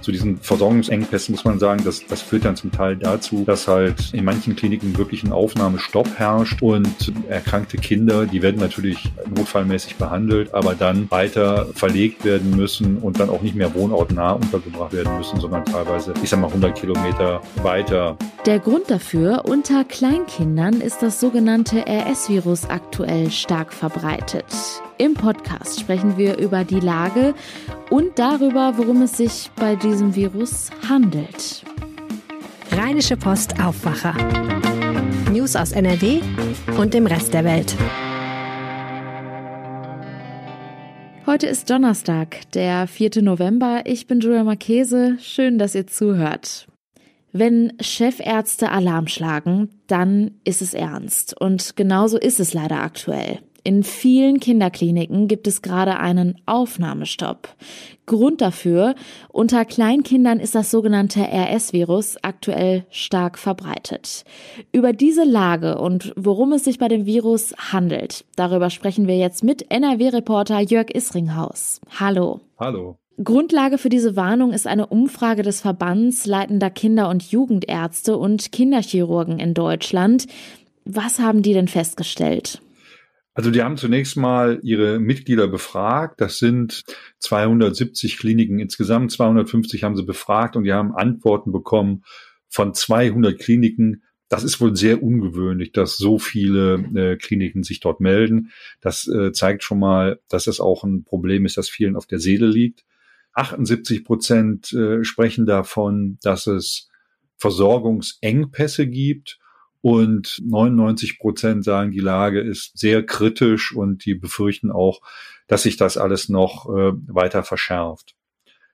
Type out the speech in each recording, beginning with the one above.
zu diesen Versorgungsengpässen muss man sagen, dass das führt dann zum Teil dazu, dass halt in manchen Kliniken wirklich ein Aufnahmestopp herrscht und erkrankte Kinder, die werden natürlich notfallmäßig behandelt, aber dann weiter verlegt werden müssen und dann auch nicht mehr wohnortnah untergebracht werden müssen, sondern teilweise, ich sag mal, 100 Kilometer weiter. Der Grund dafür, unter Kleinkindern ist das sogenannte RS-Virus aktuell stark verbreitet. Im Podcast sprechen wir über die Lage und darüber, worum es sich bei diesem Virus handelt. Rheinische Post Aufwacher. News aus NRW und dem Rest der Welt. Heute ist Donnerstag, der 4. November. Ich bin Julia Marchese. Schön, dass ihr zuhört. Wenn Chefärzte Alarm schlagen, dann ist es ernst. Und genauso ist es leider aktuell. In vielen Kinderkliniken gibt es gerade einen Aufnahmestopp. Grund dafür, unter Kleinkindern ist das sogenannte RS-Virus aktuell stark verbreitet. Über diese Lage und worum es sich bei dem Virus handelt, darüber sprechen wir jetzt mit NRW-Reporter Jörg Isringhaus. Hallo. Hallo. Grundlage für diese Warnung ist eine Umfrage des Verbands leitender Kinder- und Jugendärzte und Kinderchirurgen in Deutschland. Was haben die denn festgestellt? Also die haben zunächst mal ihre Mitglieder befragt. Das sind 270 Kliniken insgesamt. 250 haben sie befragt und die haben Antworten bekommen von 200 Kliniken. Das ist wohl sehr ungewöhnlich, dass so viele äh, Kliniken sich dort melden. Das äh, zeigt schon mal, dass es auch ein Problem ist, das vielen auf der Seele liegt. 78 Prozent äh, sprechen davon, dass es Versorgungsengpässe gibt und 99 Prozent sagen, die Lage ist sehr kritisch und die befürchten auch, dass sich das alles noch äh, weiter verschärft.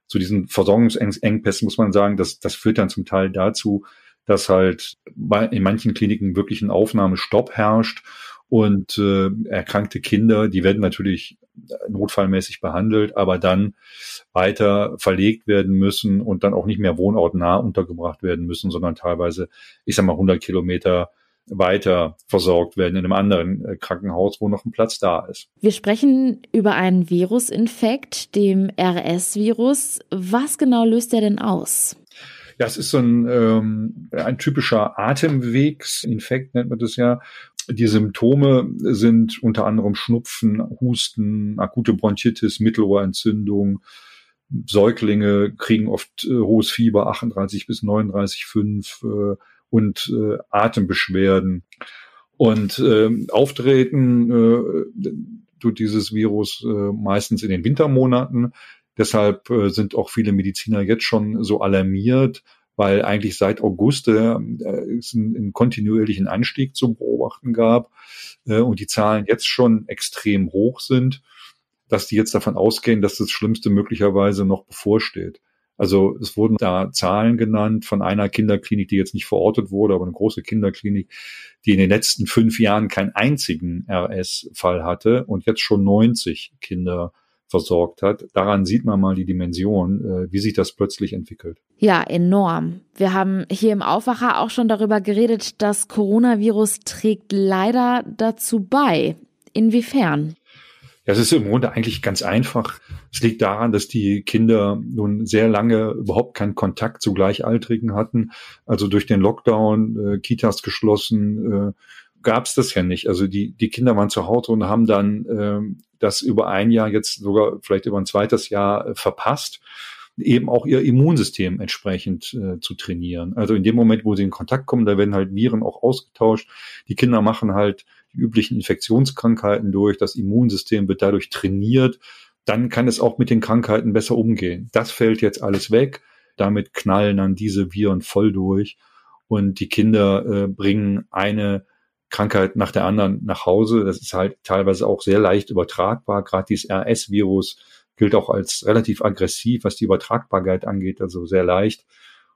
Zu diesen Versorgungsengpässen muss man sagen, dass das führt dann zum Teil dazu, dass halt in manchen Kliniken wirklich ein Aufnahmestopp herrscht und äh, erkrankte Kinder, die werden natürlich notfallmäßig behandelt, aber dann weiter verlegt werden müssen und dann auch nicht mehr wohnortnah untergebracht werden müssen, sondern teilweise, ich sag mal, 100 Kilometer weiter versorgt werden in einem anderen äh, Krankenhaus, wo noch ein Platz da ist. Wir sprechen über einen Virusinfekt, dem RS-Virus. Was genau löst er denn aus? Ja, es ist so ein, ähm, ein typischer Atemwegsinfekt, nennt man das ja. Die Symptome sind unter anderem Schnupfen, Husten, akute Bronchitis, Mittelohrentzündung. Säuglinge kriegen oft äh, hohes Fieber, 38 bis 39,5 äh, und äh, Atembeschwerden. Und äh, auftreten äh, tut dieses Virus äh, meistens in den Wintermonaten. Deshalb äh, sind auch viele Mediziner jetzt schon so alarmiert, weil eigentlich seit August äh, es einen, einen kontinuierlichen Anstieg zu beobachten gab äh, und die Zahlen jetzt schon extrem hoch sind, dass die jetzt davon ausgehen, dass das Schlimmste möglicherweise noch bevorsteht. Also es wurden da Zahlen genannt von einer Kinderklinik, die jetzt nicht verortet wurde, aber eine große Kinderklinik, die in den letzten fünf Jahren keinen einzigen RS-Fall hatte und jetzt schon 90 Kinder versorgt hat. Daran sieht man mal die Dimension, äh, wie sich das plötzlich entwickelt. Ja, enorm. Wir haben hier im Aufwacher auch schon darüber geredet, das Coronavirus trägt leider dazu bei. Inwiefern? Ja, es ist im Grunde eigentlich ganz einfach. Es liegt daran, dass die Kinder nun sehr lange überhaupt keinen Kontakt zu Gleichaltrigen hatten. Also durch den Lockdown, äh, Kitas geschlossen, äh, gab es das ja nicht. Also die, die Kinder waren zu Hause und haben dann äh, das über ein Jahr, jetzt sogar vielleicht über ein zweites Jahr äh, verpasst, eben auch ihr Immunsystem entsprechend äh, zu trainieren. Also in dem Moment, wo sie in Kontakt kommen, da werden halt Viren auch ausgetauscht. Die Kinder machen halt die üblichen Infektionskrankheiten durch. Das Immunsystem wird dadurch trainiert. Dann kann es auch mit den Krankheiten besser umgehen. Das fällt jetzt alles weg. Damit knallen dann diese Viren voll durch. Und die Kinder äh, bringen eine Krankheit nach der anderen nach Hause. Das ist halt teilweise auch sehr leicht übertragbar. Gerade dieses RS-Virus gilt auch als relativ aggressiv, was die Übertragbarkeit angeht, also sehr leicht.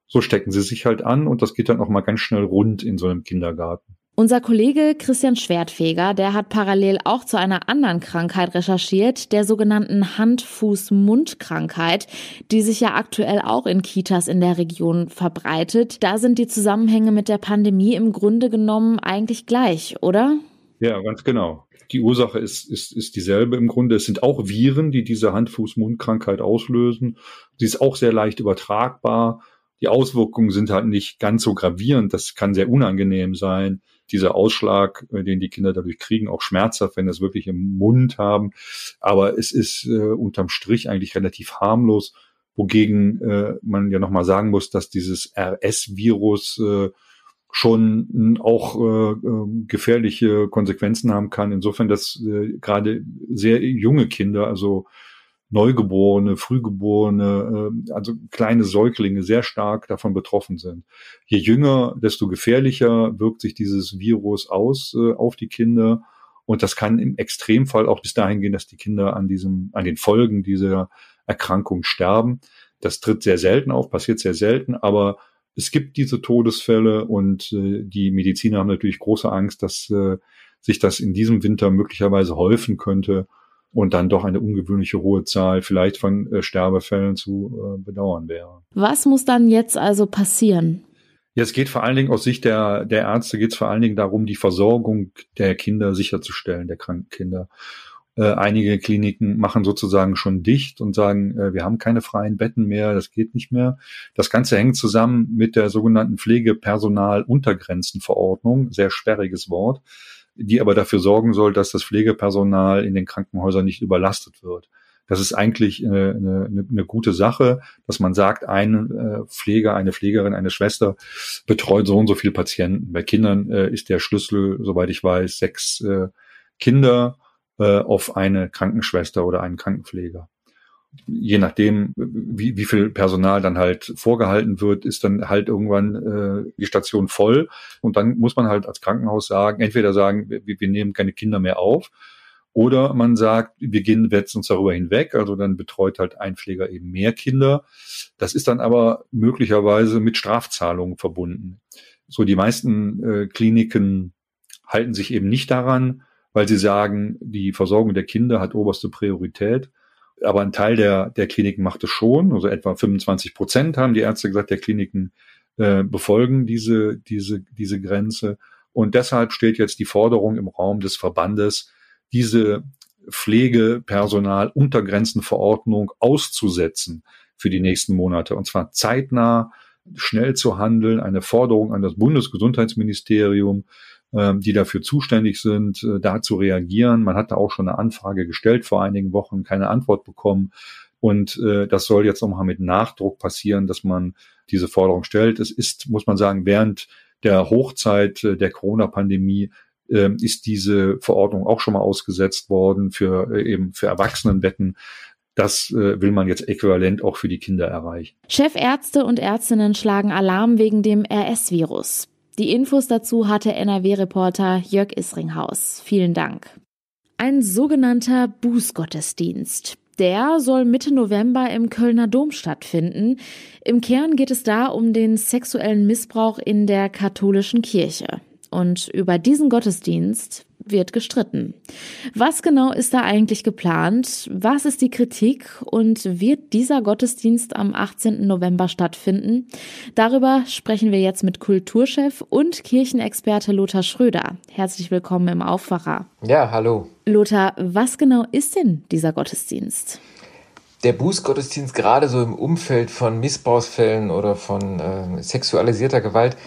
So stecken sie sich halt an und das geht dann auch mal ganz schnell rund in so einem Kindergarten. Unser Kollege Christian Schwertfeger, der hat parallel auch zu einer anderen Krankheit recherchiert, der sogenannten Hand-Fuß-Mund-Krankheit, die sich ja aktuell auch in Kitas in der Region verbreitet. Da sind die Zusammenhänge mit der Pandemie im Grunde genommen eigentlich gleich, oder? Ja, ganz genau. Die Ursache ist, ist, ist dieselbe im Grunde. Es sind auch Viren, die diese Hand-Fuß-Mund-Krankheit auslösen. Sie ist auch sehr leicht übertragbar. Die Auswirkungen sind halt nicht ganz so gravierend. Das kann sehr unangenehm sein. Dieser Ausschlag, äh, den die Kinder dadurch kriegen, auch schmerzhaft, wenn das wirklich im Mund haben. Aber es ist äh, unterm Strich eigentlich relativ harmlos. Wogegen äh, man ja nochmal sagen muss, dass dieses RS-Virus äh, schon auch äh, ähm, gefährliche Konsequenzen haben kann. Insofern, dass äh, gerade sehr junge Kinder, also Neugeborene, Frühgeborene, äh, also kleine Säuglinge sehr stark davon betroffen sind. Je jünger, desto gefährlicher wirkt sich dieses Virus aus äh, auf die Kinder. Und das kann im Extremfall auch bis dahin gehen, dass die Kinder an diesem, an den Folgen dieser Erkrankung sterben. Das tritt sehr selten auf, passiert sehr selten, aber es gibt diese Todesfälle und äh, die Mediziner haben natürlich große Angst, dass äh, sich das in diesem Winter möglicherweise häufen könnte und dann doch eine ungewöhnliche hohe Zahl vielleicht von äh, Sterbefällen zu äh, bedauern wäre. Was muss dann jetzt also passieren? Ja, es geht vor allen Dingen aus Sicht der, der Ärzte geht es vor allen Dingen darum, die Versorgung der Kinder sicherzustellen, der kranken Kinder. Äh, einige Kliniken machen sozusagen schon dicht und sagen, äh, wir haben keine freien Betten mehr, das geht nicht mehr. Das Ganze hängt zusammen mit der sogenannten Pflegepersonaluntergrenzenverordnung, sehr sperriges Wort, die aber dafür sorgen soll, dass das Pflegepersonal in den Krankenhäusern nicht überlastet wird. Das ist eigentlich äh, eine, eine, eine gute Sache, dass man sagt, ein äh, Pfleger, eine Pflegerin, eine Schwester betreut so und so viele Patienten. Bei Kindern äh, ist der Schlüssel, soweit ich weiß, sechs Kinder auf eine Krankenschwester oder einen Krankenpfleger. Je nachdem, wie, wie viel Personal dann halt vorgehalten wird, ist dann halt irgendwann äh, die Station voll. Und dann muss man halt als Krankenhaus sagen, entweder sagen, wir, wir nehmen keine Kinder mehr auf, oder man sagt, wir gehen jetzt uns darüber hinweg, also dann betreut halt ein Pfleger eben mehr Kinder. Das ist dann aber möglicherweise mit Strafzahlungen verbunden. So die meisten äh, Kliniken halten sich eben nicht daran, weil sie sagen, die Versorgung der Kinder hat oberste Priorität. Aber ein Teil der, der Kliniken macht es schon, also etwa 25 Prozent haben die Ärzte gesagt, der Kliniken äh, befolgen diese, diese, diese Grenze. Und deshalb steht jetzt die Forderung im Raum des Verbandes, diese Pflegepersonal-Untergrenzenverordnung auszusetzen für die nächsten Monate. Und zwar zeitnah, schnell zu handeln, eine Forderung an das Bundesgesundheitsministerium, die dafür zuständig sind, äh, da zu reagieren. Man hat da auch schon eine Anfrage gestellt vor einigen Wochen, keine Antwort bekommen. Und äh, das soll jetzt nochmal mit Nachdruck passieren, dass man diese Forderung stellt. Es ist, muss man sagen, während der Hochzeit äh, der Corona-Pandemie äh, ist diese Verordnung auch schon mal ausgesetzt worden für äh, eben für Erwachsenenbetten. Das will man jetzt äquivalent auch für die Kinder erreichen. Chefärzte und Ärztinnen schlagen Alarm wegen dem RS-Virus. Die Infos dazu hatte NRW-Reporter Jörg Isringhaus. Vielen Dank. Ein sogenannter Bußgottesdienst. Der soll Mitte November im Kölner Dom stattfinden. Im Kern geht es da um den sexuellen Missbrauch in der katholischen Kirche. Und über diesen Gottesdienst wird gestritten. Was genau ist da eigentlich geplant? Was ist die Kritik? Und wird dieser Gottesdienst am 18. November stattfinden? Darüber sprechen wir jetzt mit Kulturchef und Kirchenexperte Lothar Schröder. Herzlich willkommen im Aufwacher. Ja, hallo. Lothar, was genau ist denn dieser Gottesdienst? Der Bußgottesdienst gerade so im Umfeld von Missbrauchsfällen oder von äh, sexualisierter Gewalt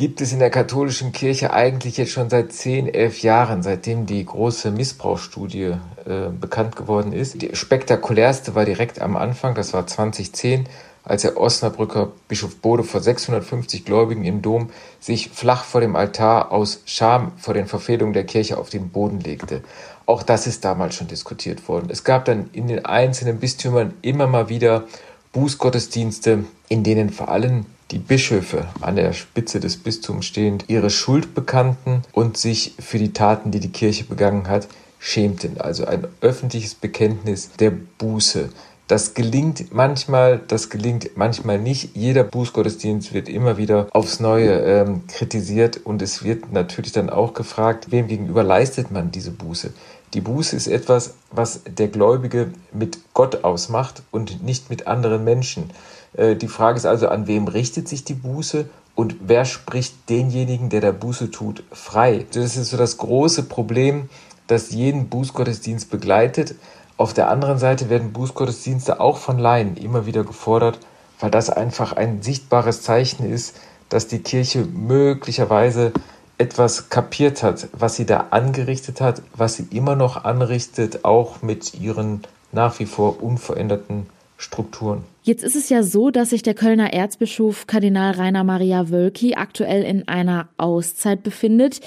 gibt es in der katholischen Kirche eigentlich jetzt schon seit 10, 11 Jahren, seitdem die große Missbrauchsstudie äh, bekannt geworden ist. Die spektakulärste war direkt am Anfang, das war 2010, als der Osnabrücker Bischof Bode vor 650 Gläubigen im Dom sich flach vor dem Altar aus Scham vor den Verfehlungen der Kirche auf den Boden legte. Auch das ist damals schon diskutiert worden. Es gab dann in den einzelnen Bistümern immer mal wieder Bußgottesdienste, in denen vor allem die Bischöfe an der Spitze des Bistums stehend ihre Schuld bekannten und sich für die Taten, die die Kirche begangen hat, schämten. Also ein öffentliches Bekenntnis der Buße. Das gelingt manchmal, das gelingt manchmal nicht. Jeder Bußgottesdienst wird immer wieder aufs Neue ähm, kritisiert und es wird natürlich dann auch gefragt, wem gegenüber leistet man diese Buße. Die Buße ist etwas, was der Gläubige mit Gott ausmacht und nicht mit anderen Menschen. Äh, die Frage ist also, an wem richtet sich die Buße und wer spricht denjenigen, der der Buße tut, frei? Das ist so das große Problem, das jeden Bußgottesdienst begleitet. Auf der anderen Seite werden Bußgottesdienste auch von Laien immer wieder gefordert, weil das einfach ein sichtbares Zeichen ist, dass die Kirche möglicherweise etwas kapiert hat, was sie da angerichtet hat, was sie immer noch anrichtet, auch mit ihren nach wie vor unveränderten Strukturen. Jetzt ist es ja so, dass sich der Kölner Erzbischof Kardinal Rainer Maria Wölki aktuell in einer Auszeit befindet.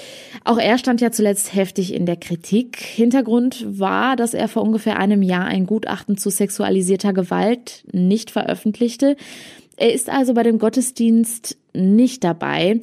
Auch er stand ja zuletzt heftig in der Kritik. Hintergrund war, dass er vor ungefähr einem Jahr ein Gutachten zu sexualisierter Gewalt nicht veröffentlichte. Er ist also bei dem Gottesdienst nicht dabei.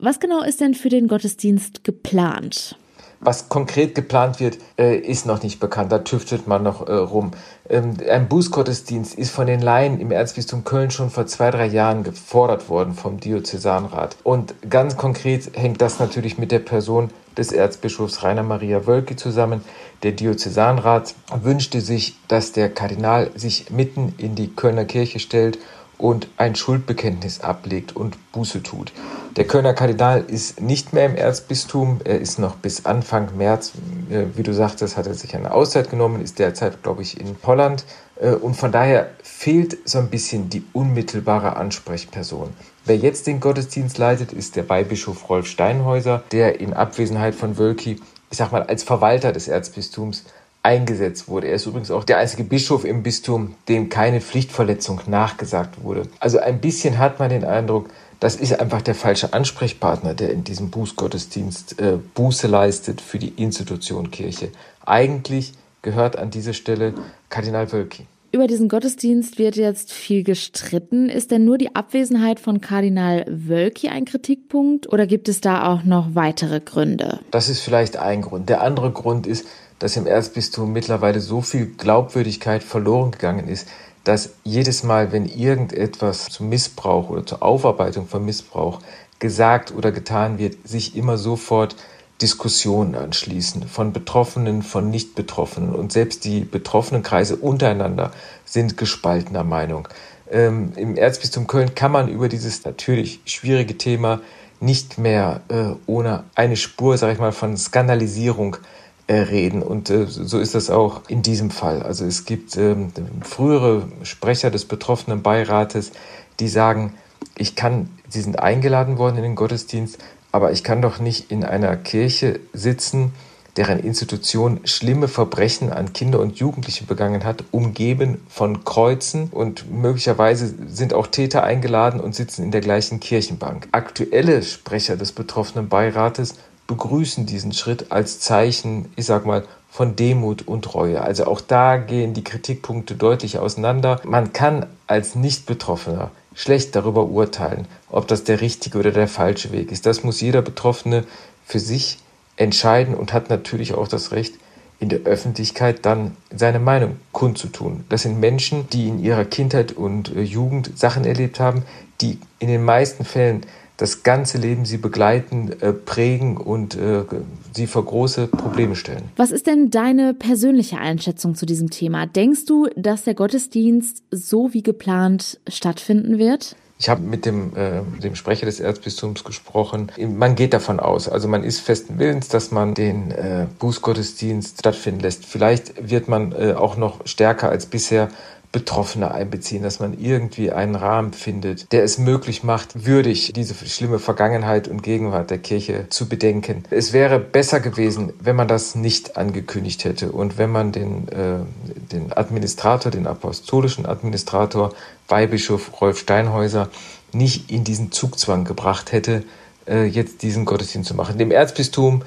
Was genau ist denn für den Gottesdienst geplant? Was konkret geplant wird, äh, ist noch nicht bekannt. Da tüftelt man noch äh, rum. Ähm, ein Bußgottesdienst ist von den Laien im Erzbistum Köln schon vor zwei, drei Jahren gefordert worden vom Diözesanrat. Und ganz konkret hängt das natürlich mit der Person des Erzbischofs Rainer Maria Wölki zusammen. Der Diözesanrat wünschte sich, dass der Kardinal sich mitten in die Kölner Kirche stellt und ein Schuldbekenntnis ablegt und Buße tut. Der Kölner Kardinal ist nicht mehr im Erzbistum. Er ist noch bis Anfang März, äh, wie du sagtest, hat er sich eine Auszeit genommen, ist derzeit, glaube ich, in Holland. Äh, und von daher fehlt so ein bisschen die unmittelbare Ansprechperson. Wer jetzt den Gottesdienst leitet, ist der Weihbischof Rolf Steinhäuser, der in Abwesenheit von Wölki, ich sag mal, als Verwalter des Erzbistums eingesetzt wurde. Er ist übrigens auch der einzige Bischof im Bistum, dem keine Pflichtverletzung nachgesagt wurde. Also ein bisschen hat man den Eindruck, das ist einfach der falsche Ansprechpartner, der in diesem Bußgottesdienst äh, Buße leistet für die Institution Kirche. Eigentlich gehört an dieser Stelle Kardinal Wölki. Über diesen Gottesdienst wird jetzt viel gestritten. Ist denn nur die Abwesenheit von Kardinal Wölki ein Kritikpunkt oder gibt es da auch noch weitere Gründe? Das ist vielleicht ein Grund. Der andere Grund ist, dass im Erzbistum mittlerweile so viel Glaubwürdigkeit verloren gegangen ist, dass jedes Mal, wenn irgendetwas zum Missbrauch oder zur Aufarbeitung von Missbrauch gesagt oder getan wird, sich immer sofort Diskussionen anschließen von Betroffenen, von Nicht-Betroffenen. Und selbst die betroffenen Kreise untereinander sind gespaltener Meinung. Ähm, Im Erzbistum Köln kann man über dieses natürlich schwierige Thema nicht mehr äh, ohne eine Spur, sage ich mal, von Skandalisierung reden. Und äh, so ist das auch in diesem Fall. Also es gibt ähm, frühere Sprecher des betroffenen Beirates, die sagen, ich kann, sie sind eingeladen worden in den Gottesdienst, aber ich kann doch nicht in einer Kirche sitzen, deren Institution schlimme Verbrechen an Kinder und Jugendliche begangen hat, umgeben von Kreuzen und möglicherweise sind auch Täter eingeladen und sitzen in der gleichen Kirchenbank. Aktuelle Sprecher des betroffenen Beirates begrüßen diesen Schritt als Zeichen, ich sag mal, von Demut und Reue. Also auch da gehen die Kritikpunkte deutlich auseinander. Man kann als Nicht-Betroffener schlecht darüber urteilen, ob das der richtige oder der falsche Weg ist. Das muss jeder Betroffene für sich entscheiden und hat natürlich auch das Recht, in der Öffentlichkeit dann seine Meinung kundzutun. Das sind Menschen, die in ihrer Kindheit und äh, Jugend Sachen erlebt haben, die in den meisten Fällen das ganze Leben sie begleiten, äh, prägen und äh, sie vor große Probleme stellen. Was ist denn deine persönliche Einschätzung zu diesem Thema? Denkst du, dass der Gottesdienst so wie geplant stattfinden wird? Ich habe mit dem, äh, dem Sprecher des Erzbistums gesprochen. Man geht davon aus, also man ist festen Willens, dass man den äh, Bußgottesdienst stattfinden lässt. Vielleicht wird man äh, auch noch stärker als bisher Betroffene einbeziehen, dass man irgendwie einen Rahmen findet, der es möglich macht, würdig diese schlimme Vergangenheit und Gegenwart der Kirche zu bedenken. Es wäre besser gewesen, wenn man das nicht angekündigt hätte und wenn man den, äh, den Administrator, den apostolischen Administrator, Weihbischof Rolf Steinhäuser, nicht in diesen Zugzwang gebracht hätte, äh, jetzt diesen Gottesdienst zu machen. Dem Erzbistum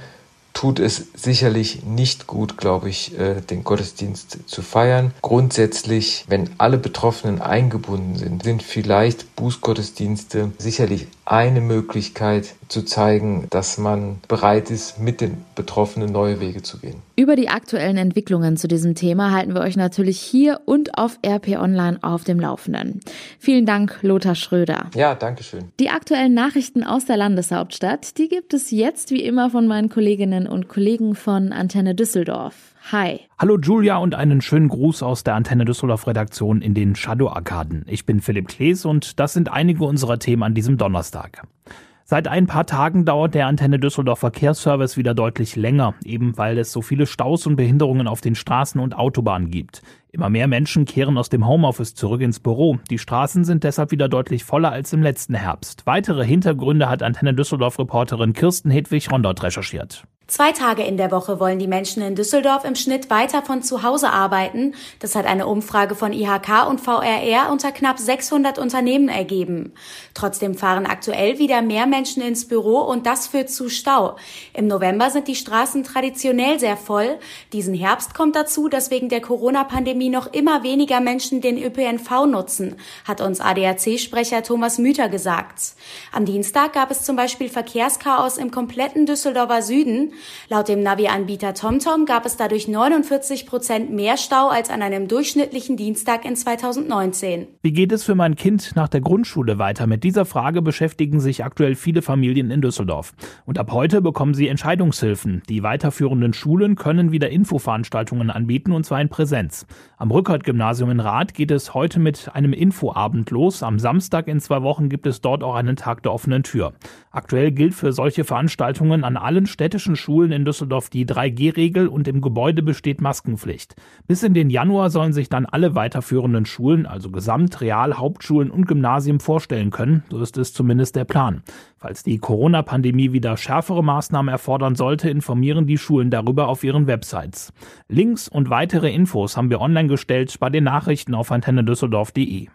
tut es sicherlich nicht gut, glaube ich, äh, den Gottesdienst zu feiern. Grundsätzlich, wenn alle Betroffenen eingebunden sind, sind vielleicht Bußgottesdienste sicherlich eine Möglichkeit, zu zeigen, dass man bereit ist, mit den Betroffenen neue Wege zu gehen. Über die aktuellen Entwicklungen zu diesem Thema halten wir euch natürlich hier und auf RP Online auf dem Laufenden. Vielen Dank, Lothar Schröder. Ja, danke schön. Die aktuellen Nachrichten aus der Landeshauptstadt, die gibt es jetzt wie immer von meinen Kolleginnen und Kollegen von Antenne Düsseldorf. Hi. Hallo Julia und einen schönen Gruß aus der Antenne Düsseldorf Redaktion in den Shadow Arkaden. Ich bin Philipp Klees und das sind einige unserer Themen an diesem Donnerstag. Seit ein paar Tagen dauert der Antenne Düsseldorf Verkehrsservice wieder deutlich länger, eben weil es so viele Staus und Behinderungen auf den Straßen und Autobahnen gibt. Immer mehr Menschen kehren aus dem Homeoffice zurück ins Büro. Die Straßen sind deshalb wieder deutlich voller als im letzten Herbst. Weitere Hintergründe hat Antenne Düsseldorf Reporterin Kirsten Hedwig Rondort recherchiert. Zwei Tage in der Woche wollen die Menschen in Düsseldorf im Schnitt weiter von zu Hause arbeiten. Das hat eine Umfrage von IHK und VRR unter knapp 600 Unternehmen ergeben. Trotzdem fahren aktuell wieder mehr Menschen ins Büro und das führt zu Stau. Im November sind die Straßen traditionell sehr voll. Diesen Herbst kommt dazu, dass wegen der Corona-Pandemie noch immer weniger Menschen den ÖPNV nutzen, hat uns ADAC-Sprecher Thomas Müther gesagt. Am Dienstag gab es zum Beispiel Verkehrschaos im kompletten Düsseldorfer Süden. Laut dem Navi-Anbieter TomTom gab es dadurch 49 Prozent mehr Stau als an einem durchschnittlichen Dienstag in 2019. Wie geht es für mein Kind nach der Grundschule weiter? Mit dieser Frage beschäftigen sich aktuell viele Familien in Düsseldorf. Und ab heute bekommen sie Entscheidungshilfen. Die weiterführenden Schulen können wieder Infoveranstaltungen anbieten und zwar in Präsenz. Am Rückert-Gymnasium in Rath geht es heute mit einem Infoabend los. Am Samstag in zwei Wochen gibt es dort auch einen Tag der offenen Tür. Aktuell gilt für solche Veranstaltungen an allen städtischen Schulen in Düsseldorf die 3G-Regel und im Gebäude besteht Maskenpflicht. Bis in den Januar sollen sich dann alle weiterführenden Schulen, also Gesamt-, Real-, Hauptschulen und Gymnasien vorstellen können. So ist es zumindest der Plan. Falls die Corona-Pandemie wieder schärfere Maßnahmen erfordern sollte, informieren die Schulen darüber auf ihren Websites. Links und weitere Infos haben wir online gestellt bei den Nachrichten auf antennedüsseldorf.de.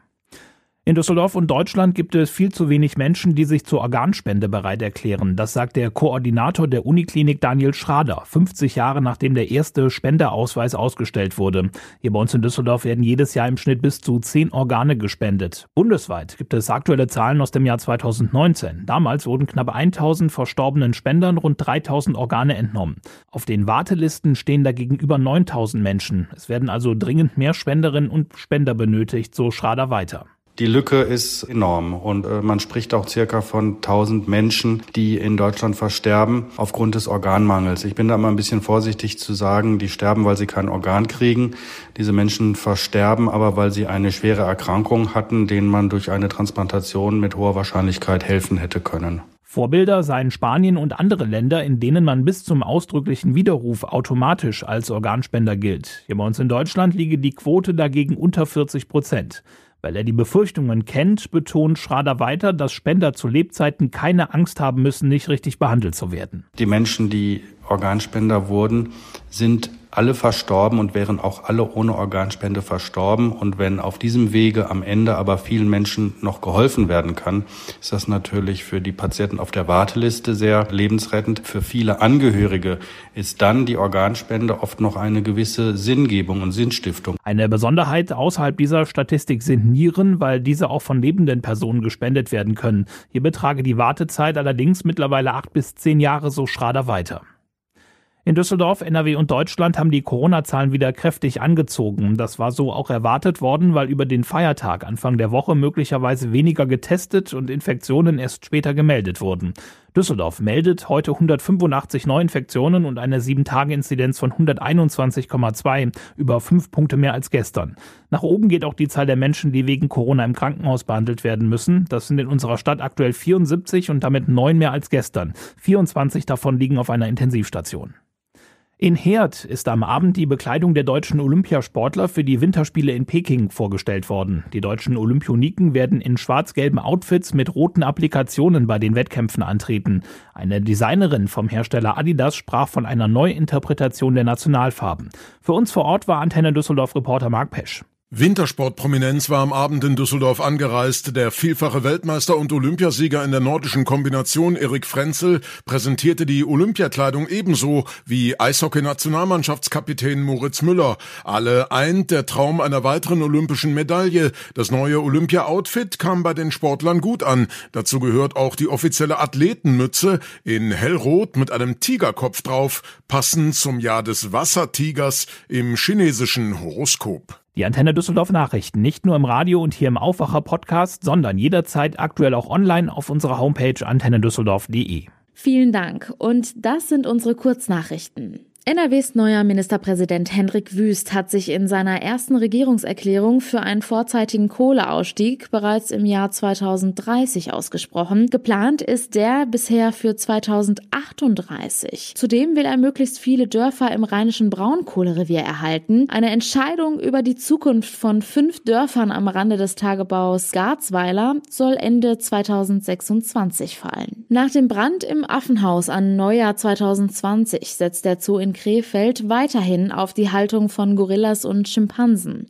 In Düsseldorf und Deutschland gibt es viel zu wenig Menschen, die sich zur Organspende bereit erklären. Das sagt der Koordinator der Uniklinik Daniel Schrader, 50 Jahre nachdem der erste Spenderausweis ausgestellt wurde. Hier bei uns in Düsseldorf werden jedes Jahr im Schnitt bis zu 10 Organe gespendet. Bundesweit gibt es aktuelle Zahlen aus dem Jahr 2019. Damals wurden knapp 1000 verstorbenen Spendern rund 3000 Organe entnommen. Auf den Wartelisten stehen dagegen über 9000 Menschen. Es werden also dringend mehr Spenderinnen und Spender benötigt, so Schrader weiter. Die Lücke ist enorm und äh, man spricht auch circa von 1000 Menschen, die in Deutschland versterben aufgrund des Organmangels. Ich bin da mal ein bisschen vorsichtig zu sagen, die sterben, weil sie kein Organ kriegen. Diese Menschen versterben aber, weil sie eine schwere Erkrankung hatten, denen man durch eine Transplantation mit hoher Wahrscheinlichkeit helfen hätte können. Vorbilder seien Spanien und andere Länder, in denen man bis zum ausdrücklichen Widerruf automatisch als Organspender gilt. Hier bei uns in Deutschland liege die Quote dagegen unter 40 Prozent. Weil er die Befürchtungen kennt, betont Schrader weiter, dass Spender zu Lebzeiten keine Angst haben müssen, nicht richtig behandelt zu werden. Die Menschen, die Organspender wurden, sind alle verstorben und wären auch alle ohne Organspende verstorben. Und wenn auf diesem Wege am Ende aber vielen Menschen noch geholfen werden kann, ist das natürlich für die Patienten auf der Warteliste sehr lebensrettend. Für viele Angehörige ist dann die Organspende oft noch eine gewisse Sinngebung und Sinnstiftung. Eine Besonderheit außerhalb dieser Statistik sind Nieren, weil diese auch von lebenden Personen gespendet werden können. Hier betrage die Wartezeit allerdings mittlerweile acht bis zehn Jahre, so Schrader weiter. In Düsseldorf, NRW und Deutschland haben die Corona-Zahlen wieder kräftig angezogen. Das war so auch erwartet worden, weil über den Feiertag Anfang der Woche möglicherweise weniger getestet und Infektionen erst später gemeldet wurden. Düsseldorf meldet heute 185 Neuinfektionen und eine 7-Tage-Inzidenz von 121,2, über fünf Punkte mehr als gestern. Nach oben geht auch die Zahl der Menschen, die wegen Corona im Krankenhaus behandelt werden müssen. Das sind in unserer Stadt aktuell 74 und damit neun mehr als gestern. 24 davon liegen auf einer Intensivstation. In Herd ist am Abend die Bekleidung der deutschen Olympiasportler für die Winterspiele in Peking vorgestellt worden. Die deutschen Olympioniken werden in schwarz-gelben Outfits mit roten Applikationen bei den Wettkämpfen antreten. Eine Designerin vom Hersteller Adidas sprach von einer Neuinterpretation der Nationalfarben. Für uns vor Ort war Antenne Düsseldorf Reporter Marc Pesch. Wintersportprominenz war am Abend in Düsseldorf angereist. Der vielfache Weltmeister und Olympiasieger in der nordischen Kombination Erik Frenzel präsentierte die Olympiakleidung ebenso wie Eishockey-Nationalmannschaftskapitän Moritz Müller. Alle eint der Traum einer weiteren olympischen Medaille. Das neue Olympia-Outfit kam bei den Sportlern gut an. Dazu gehört auch die offizielle Athletenmütze in hellrot mit einem Tigerkopf drauf, passend zum Jahr des Wassertigers im chinesischen Horoskop. Die Antenne Düsseldorf Nachrichten nicht nur im Radio und hier im Aufwacher Podcast, sondern jederzeit aktuell auch online auf unserer Homepage antennedüsseldorf.de. Vielen Dank und das sind unsere Kurznachrichten. NRWs neuer Ministerpräsident Hendrik Wüst hat sich in seiner ersten Regierungserklärung für einen vorzeitigen Kohleausstieg bereits im Jahr 2030 ausgesprochen. Geplant ist der bisher für 2038. Zudem will er möglichst viele Dörfer im rheinischen Braunkohlerevier erhalten. Eine Entscheidung über die Zukunft von fünf Dörfern am Rande des Tagebaus Garzweiler soll Ende 2026 fallen. Nach dem Brand im Affenhaus an Neujahr 2020 setzt der Zoo in Krefeld weiterhin auf die Haltung von Gorillas und Schimpansen.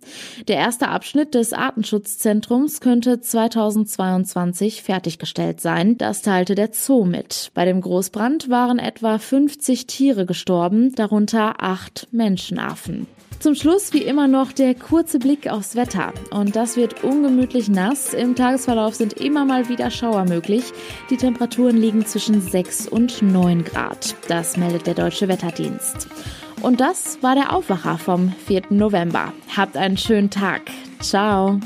Der erste Abschnitt des Artenschutzzentrums könnte 2022 fertiggestellt sein. Das teilte der Zoo mit. Bei dem Großbrand waren etwa 50 Tiere gestorben, darunter acht Menschenaffen. Zum Schluss wie immer noch der kurze Blick aufs Wetter. Und das wird ungemütlich nass. Im Tagesverlauf sind immer mal wieder Schauer möglich. Die Temperaturen liegen zwischen 6 und 9 Grad. Das meldet der Deutsche Wetterdienst. Und das war der Aufwacher vom 4. November. Habt einen schönen Tag. Ciao.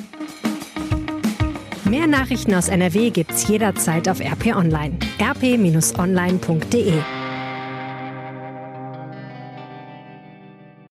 Mehr Nachrichten aus NRW gibt's jederzeit auf RP Online. rp-online.de